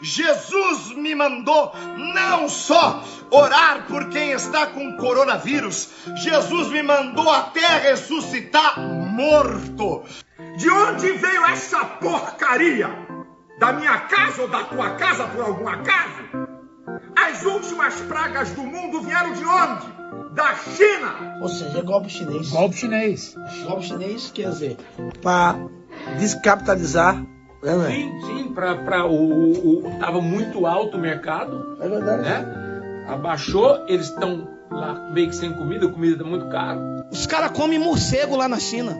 Jesus me mandou não só orar por quem está com coronavírus, Jesus me mandou até ressuscitar morto. De onde veio essa porcaria? Da minha casa ou da tua casa por algum acaso? As últimas pragas do mundo vieram de onde? Da China! Ou seja, é golpe chinês. Golpe chinês. Golpe chinês quer dizer, para descapitalizar é, né? Sim, sim, para o, o. Tava muito alto o mercado. É verdade. Né? Abaixou, eles estão lá meio que sem comida, a comida tá muito caro. Os caras comem morcego lá na China.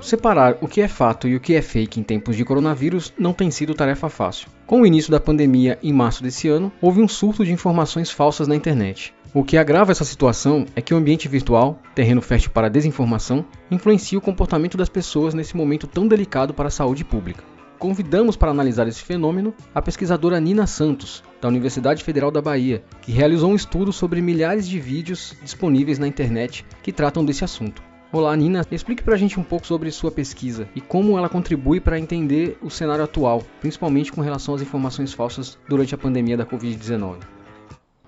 Separar o que é fato e o que é fake em tempos de coronavírus não tem sido tarefa fácil. Com o início da pandemia em março desse ano, houve um surto de informações falsas na internet. O que agrava essa situação é que o ambiente virtual, terreno fértil para a desinformação, influencia o comportamento das pessoas nesse momento tão delicado para a saúde pública. Convidamos para analisar esse fenômeno a pesquisadora Nina Santos, da Universidade Federal da Bahia, que realizou um estudo sobre milhares de vídeos disponíveis na internet que tratam desse assunto. Olá, Nina. Explique para a gente um pouco sobre sua pesquisa e como ela contribui para entender o cenário atual, principalmente com relação às informações falsas durante a pandemia da Covid-19.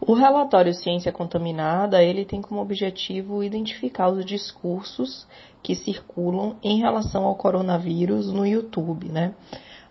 O relatório Ciência Contaminada, ele tem como objetivo identificar os discursos que circulam em relação ao coronavírus no YouTube, né?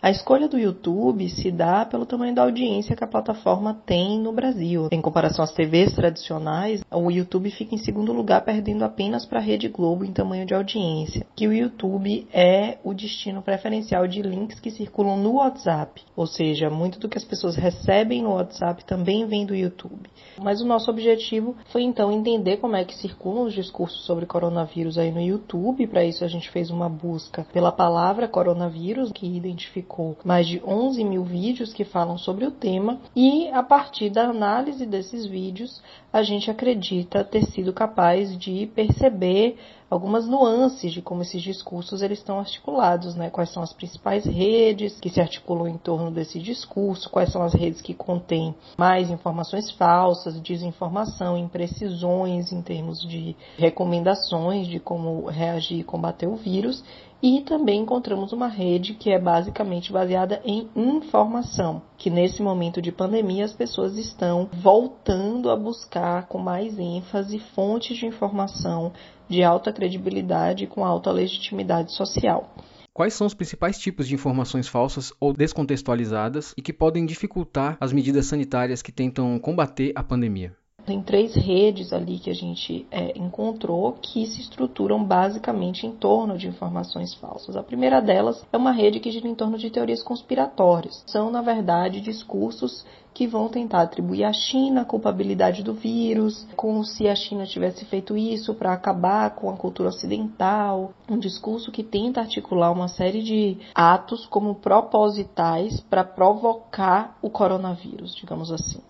A escolha do YouTube se dá pelo tamanho da audiência que a plataforma tem no Brasil. Em comparação às TVs tradicionais, o YouTube fica em segundo lugar, perdendo apenas para a Rede Globo em tamanho de audiência. Que o YouTube é o destino preferencial de links que circulam no WhatsApp, ou seja, muito do que as pessoas recebem no WhatsApp também vem do YouTube. Mas o nosso objetivo foi então entender como é que circulam os discursos sobre coronavírus aí no YouTube. Para isso a gente fez uma busca pela palavra coronavírus, que identificou publicou mais de 11 mil vídeos que falam sobre o tema e, a partir da análise desses vídeos, a gente acredita ter sido capaz de perceber algumas nuances de como esses discursos eles estão articulados, né? Quais são as principais redes que se articulam em torno desse discurso, quais são as redes que contêm mais informações falsas, desinformação, imprecisões em termos de recomendações de como reagir e combater o vírus e também encontramos uma rede que é basicamente baseada em informação, que nesse momento de pandemia as pessoas estão voltando a buscar com mais ênfase fontes de informação de alta credibilidade e com alta legitimidade social. Quais são os principais tipos de informações falsas ou descontextualizadas e que podem dificultar as medidas sanitárias que tentam combater a pandemia? Tem três redes ali que a gente é, encontrou que se estruturam basicamente em torno de informações falsas. A primeira delas é uma rede que gira em torno de teorias conspiratórias. São, na verdade, discursos que vão tentar atribuir à China a culpabilidade do vírus, como se a China tivesse feito isso para acabar com a cultura ocidental. Um discurso que tenta articular uma série de atos como propositais para provocar o coronavírus, digamos assim.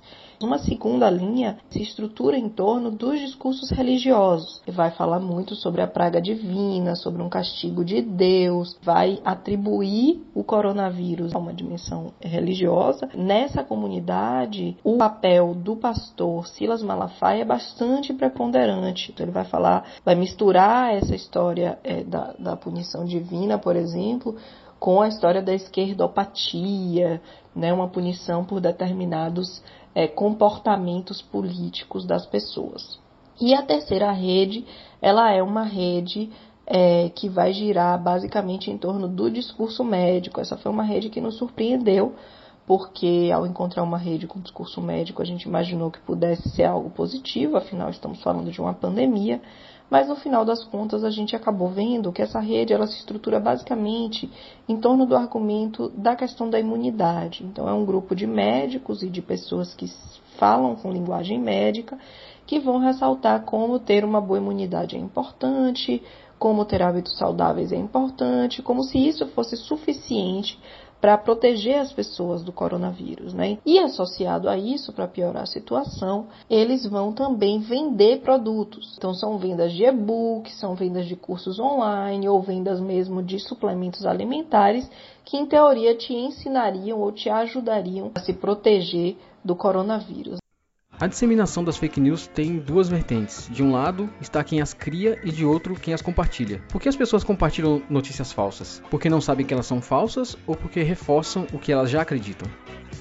Uma segunda linha se estrutura em torno dos discursos religiosos, vai falar muito sobre a praga divina, sobre um castigo de Deus, vai atribuir o coronavírus a uma dimensão religiosa. Nessa comunidade, o papel do pastor Silas Malafaia é bastante preponderante. Então, ele vai falar, vai misturar essa história é, da, da punição divina, por exemplo, com a história da esquerdopatia, né, uma punição por determinados é, comportamentos políticos das pessoas. E a terceira rede, ela é uma rede é, que vai girar basicamente em torno do discurso médico. Essa foi uma rede que nos surpreendeu, porque ao encontrar uma rede com discurso médico, a gente imaginou que pudesse ser algo positivo, afinal estamos falando de uma pandemia, mas no final das contas a gente acabou vendo que essa rede ela se estrutura basicamente em torno do argumento da questão da imunidade. Então é um grupo de médicos e de pessoas que falam com linguagem médica que vão ressaltar como ter uma boa imunidade é importante, como ter hábitos saudáveis é importante, como se isso fosse suficiente para proteger as pessoas do coronavírus, né? E associado a isso, para piorar a situação, eles vão também vender produtos. Então são vendas de e-book, são vendas de cursos online ou vendas mesmo de suplementos alimentares que em teoria te ensinariam ou te ajudariam a se proteger do coronavírus. A disseminação das fake news tem duas vertentes. De um lado está quem as cria e de outro quem as compartilha. Por que as pessoas compartilham notícias falsas? Porque não sabem que elas são falsas ou porque reforçam o que elas já acreditam?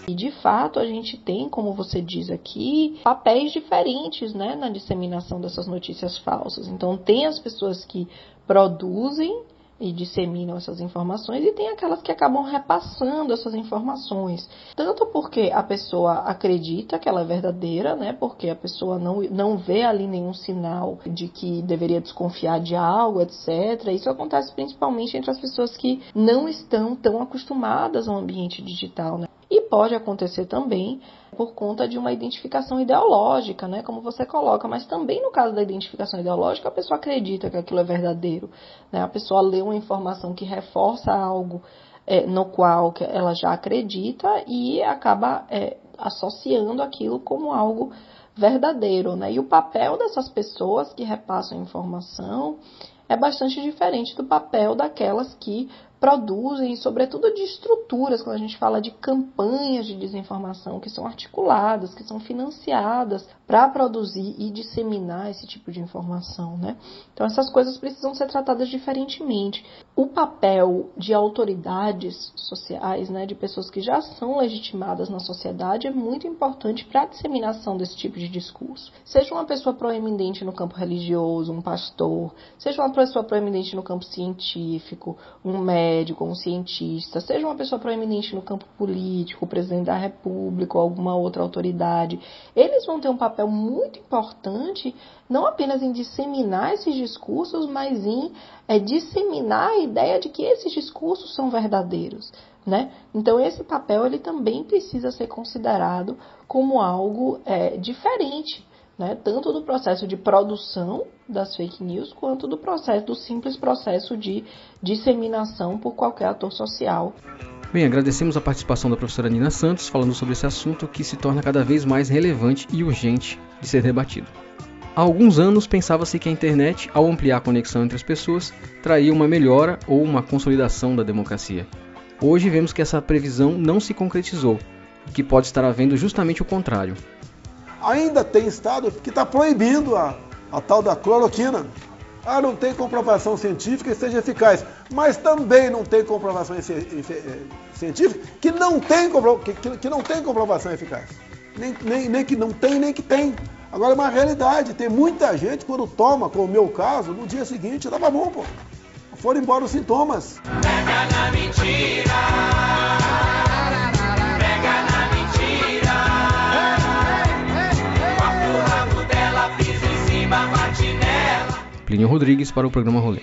E de fato a gente tem, como você diz aqui, papéis diferentes né, na disseminação dessas notícias falsas. Então tem as pessoas que produzem e disseminam essas informações, e tem aquelas que acabam repassando essas informações. Tanto porque a pessoa acredita que ela é verdadeira, né? Porque a pessoa não, não vê ali nenhum sinal de que deveria desconfiar de algo, etc. Isso acontece principalmente entre as pessoas que não estão tão acostumadas ao ambiente digital, né? E pode acontecer também por conta de uma identificação ideológica, né, como você coloca, mas também no caso da identificação ideológica, a pessoa acredita que aquilo é verdadeiro, né, a pessoa lê uma informação que reforça algo é, no qual ela já acredita e acaba é, associando aquilo como algo verdadeiro, né, e o papel dessas pessoas que repassam informação é bastante diferente do papel daquelas que produzem, sobretudo de estruturas, quando a gente fala de campanhas de desinformação que são articuladas, que são financiadas para produzir e disseminar esse tipo de informação, né? Então essas coisas precisam ser tratadas diferentemente. O papel de autoridades sociais, né, de pessoas que já são legitimadas na sociedade é muito importante para a disseminação desse tipo de discurso. Seja uma pessoa proeminente no campo religioso, um pastor, seja uma pessoa proeminente no campo científico, um médico, um cientista, seja uma pessoa proeminente no campo político, o presidente da república ou alguma outra autoridade, eles vão ter um papel muito importante, não apenas em disseminar esses discursos, mas em é, disseminar ideia de que esses discursos são verdadeiros. Né? Então esse papel ele também precisa ser considerado como algo é, diferente, né? tanto do processo de produção das fake news quanto do processo do simples processo de disseminação por qualquer ator social. Bem, agradecemos a participação da professora Nina Santos falando sobre esse assunto que se torna cada vez mais relevante e urgente de ser debatido. Há alguns anos pensava-se que a internet, ao ampliar a conexão entre as pessoas, traria uma melhora ou uma consolidação da democracia. Hoje vemos que essa previsão não se concretizou e que pode estar havendo justamente o contrário. Ainda tem estado que está proibindo a, a tal da cloroquina, ah, não tem comprovação científica que seja eficaz. Mas também não tem comprovação eh, científica que não tem, que, que não tem comprovação eficaz. Nem, nem, nem que não tem, nem que tem. Agora é uma realidade. Tem muita gente, quando toma, como o meu caso, no dia seguinte, tava bom, pô. Foram embora os sintomas. Pega na mentira. Plínio Rodrigues para o programa Rolê.